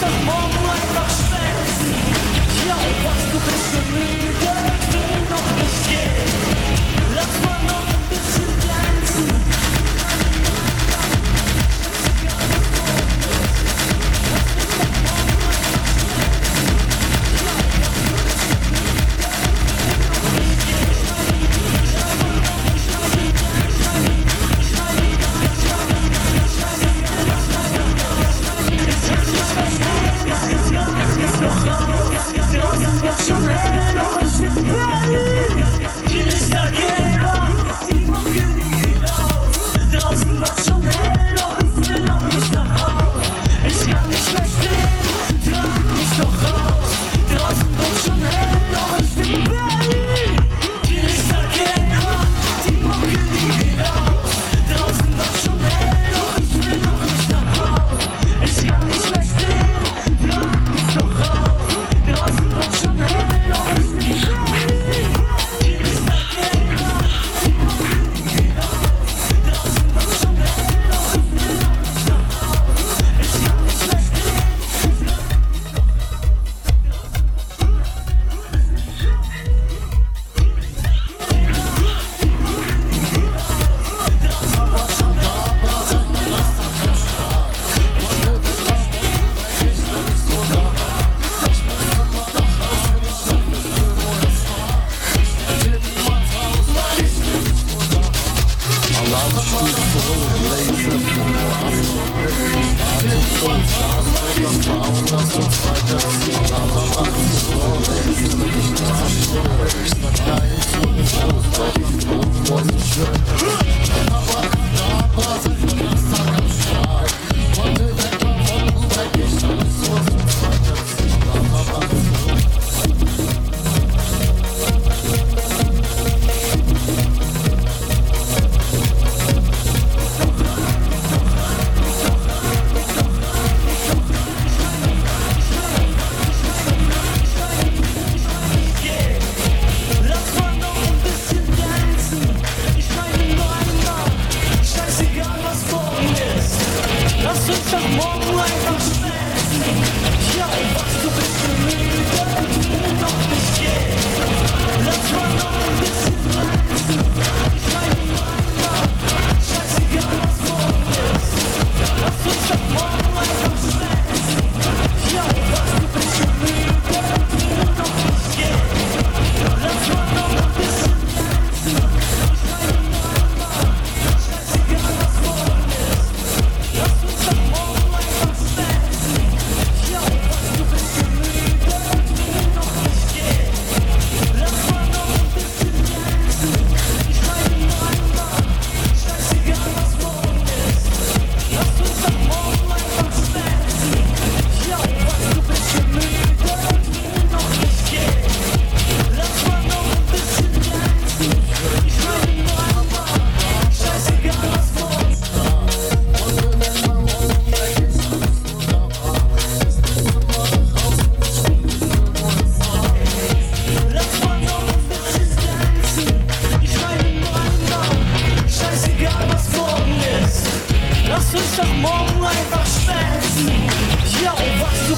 Some more like a sexy Yo, what's the best of me? Sure.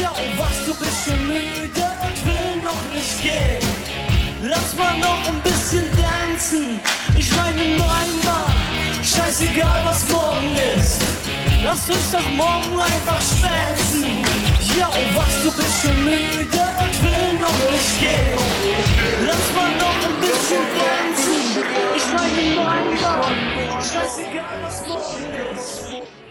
glaub, was du bist schon müde und will noch nicht gehen. Lass mal noch ein bisschen tanzen. Ich meine einmal, scheißegal was morgen ist. Lass uns doch morgen einfach schwänzen. Ja, was du bist schon müde und will noch nicht gehen. Lass mal noch ein bisschen tanzen. Ich meine einmal, scheißegal was morgen ist.